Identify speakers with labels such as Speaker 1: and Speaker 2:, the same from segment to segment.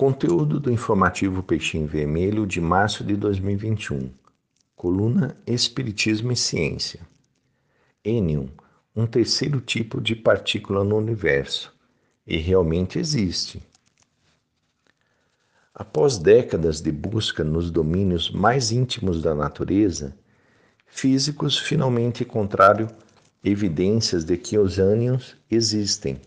Speaker 1: Conteúdo do informativo Peixinho Vermelho de março de 2021. Coluna Espiritismo e Ciência. Ênion, um terceiro tipo de partícula no universo, e realmente existe. Após décadas de busca nos domínios mais íntimos da natureza, físicos finalmente encontraram evidências de que os ânions existem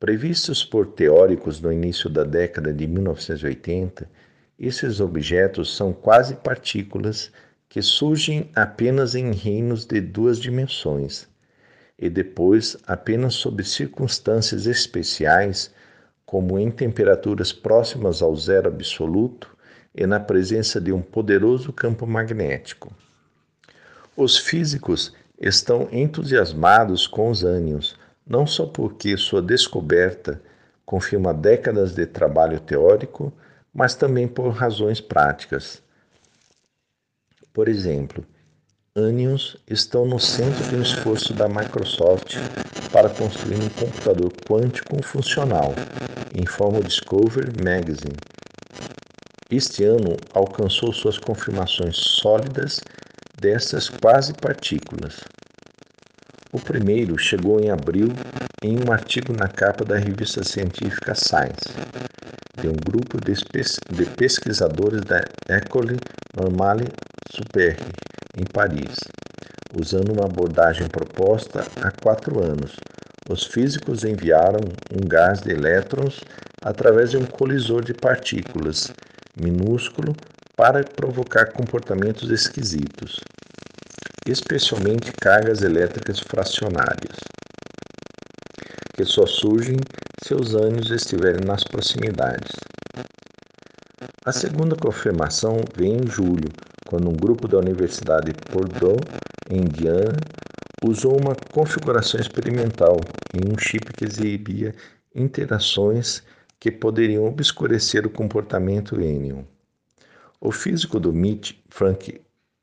Speaker 1: Previstos por teóricos no início da década de 1980, esses objetos são quase partículas que surgem apenas em reinos de duas dimensões e depois apenas sob circunstâncias especiais, como em temperaturas próximas ao zero absoluto e na presença de um poderoso campo magnético. Os físicos estão entusiasmados com os ânions, não só porque sua descoberta confirma décadas de trabalho teórico, mas também por razões práticas. Por exemplo, Anions estão no centro de um esforço da Microsoft para construir um computador quântico funcional, informa o Discover Magazine. Este ano alcançou suas confirmações sólidas dessas quase partículas. O primeiro chegou em abril em um artigo na capa da revista científica Science, de um grupo de, pesquisadores da École Normale Supérieure, em Paris. Usando uma abordagem proposta há quatro anos, os físicos enviaram um gás de elétrons através de um colisor de partículas minúsculo para provocar comportamentos esquisitos especialmente cargas elétricas fracionárias, que só surgem se os ânions estiverem nas proximidades. A segunda confirmação vem em julho, quando um grupo da Universidade de Bordeaux, em Indiana, usou uma configuração experimental em um chip que exibia interações que poderiam obscurecer o comportamento Enion. O físico do MIT, Frank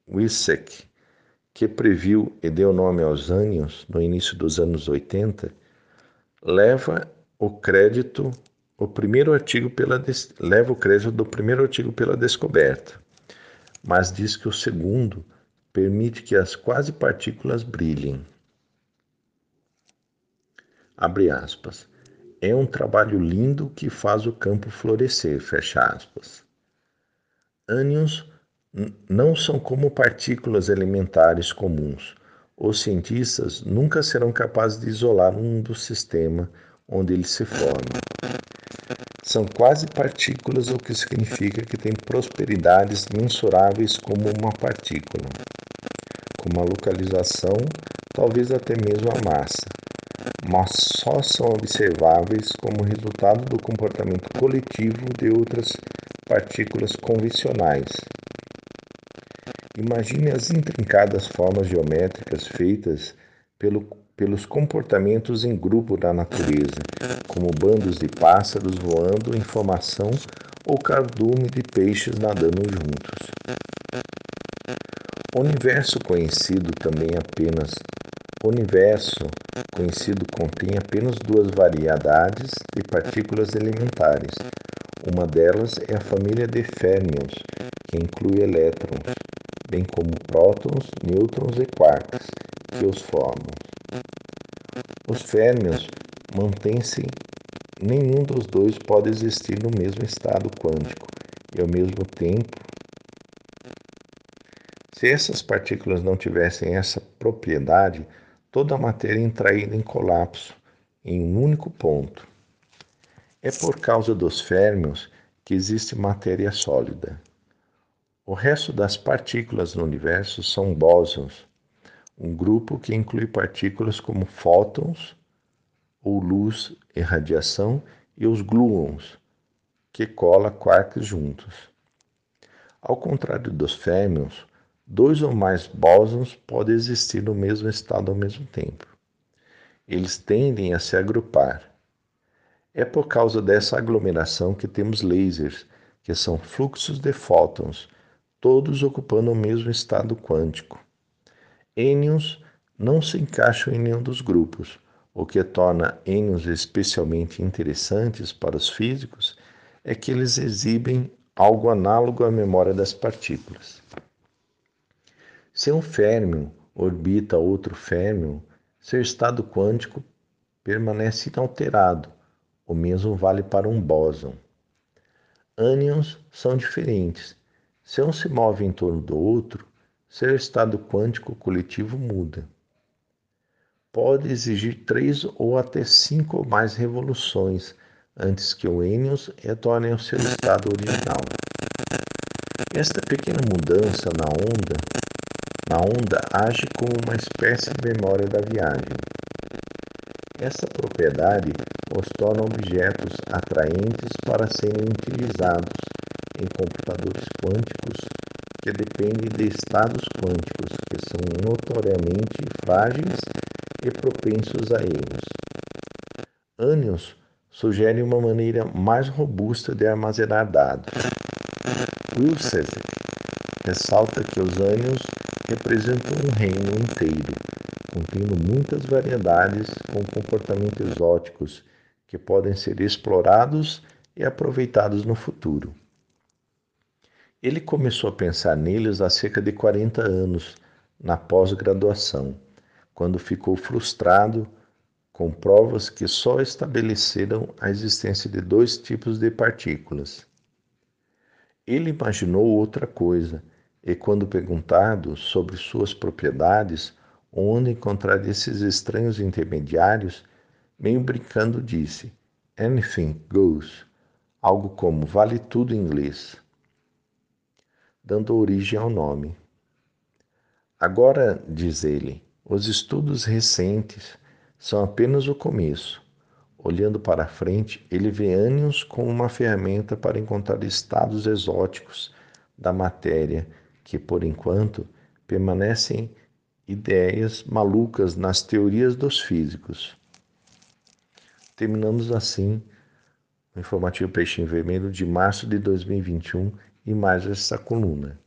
Speaker 1: Wilczek, que previu e deu nome aos ânions no início dos anos 80, leva o crédito o primeiro artigo pela leva o crédito do primeiro artigo pela descoberta, mas diz que o segundo permite que as quase partículas brilhem. Abre aspas. É um trabalho lindo que faz o campo florescer, fecha aspas. Ânions não são como partículas elementares comuns. Os cientistas nunca serão capazes de isolar um do sistema onde eles se formam. São quase partículas, o que significa que têm prosperidades mensuráveis como uma partícula, como a localização, talvez até mesmo a massa, mas só são observáveis como resultado do comportamento coletivo de outras partículas convencionais, Imagine as intrincadas formas geométricas feitas pelo, pelos comportamentos em grupo da natureza, como bandos de pássaros voando em formação ou cardume de peixes nadando juntos. O universo conhecido também apenas o universo conhecido contém apenas duas variedades de partículas elementares. Uma delas é a família de férmions, que inclui elétrons bem como prótons, nêutrons e quarks, que os formam. Os férmions mantêm-se, nenhum dos dois pode existir no mesmo estado quântico e ao mesmo tempo. Se essas partículas não tivessem essa propriedade, toda a matéria entraria em colapso em um único ponto. É por causa dos férmions que existe matéria sólida. O resto das partículas no universo são bósons, um grupo que inclui partículas como fótons, ou luz e radiação, e os gluons, que cola quarks juntos. Ao contrário dos férmions, dois ou mais bósons podem existir no mesmo estado ao mesmo tempo. Eles tendem a se agrupar. É por causa dessa aglomeração que temos lasers, que são fluxos de fótons todos ocupando o mesmo estado quântico. Ênions não se encaixam em nenhum dos grupos. O que torna ênions especialmente interessantes para os físicos é que eles exibem algo análogo à memória das partículas. Se um férmio orbita outro férmio, seu estado quântico permanece inalterado. O mesmo vale para um bóson. Ânions são diferentes. Se um se move em torno do outro, seu estado quântico coletivo muda. Pode exigir três ou até cinco ou mais revoluções antes que o Enios retorne ao seu estado original. Esta pequena mudança na onda, na onda age como uma espécie de memória da viagem. Essa propriedade os torna objetos atraentes para serem utilizados em computadores quânticos que dependem de estados quânticos que são notoriamente frágeis e propensos a erros. Ânions sugere uma maneira mais robusta de armazenar dados. Wilczek ressalta que os ânions representam um reino inteiro, contendo muitas variedades com comportamentos exóticos que podem ser explorados e aproveitados no futuro. Ele começou a pensar neles há cerca de 40 anos, na pós-graduação, quando ficou frustrado com provas que só estabeleceram a existência de dois tipos de partículas. Ele imaginou outra coisa e, quando perguntado sobre suas propriedades, onde encontrar esses estranhos intermediários, meio brincando disse: Anything goes, algo como vale tudo em inglês, dando origem ao nome. Agora, diz ele, os estudos recentes são apenas o começo. Olhando para frente, ele vê ânions como uma ferramenta para encontrar estados exóticos da matéria que, por enquanto, permanecem ideias malucas nas teorias dos físicos. Terminamos assim o informativo Peixinho Vermelho de março de 2021 e mais essa coluna.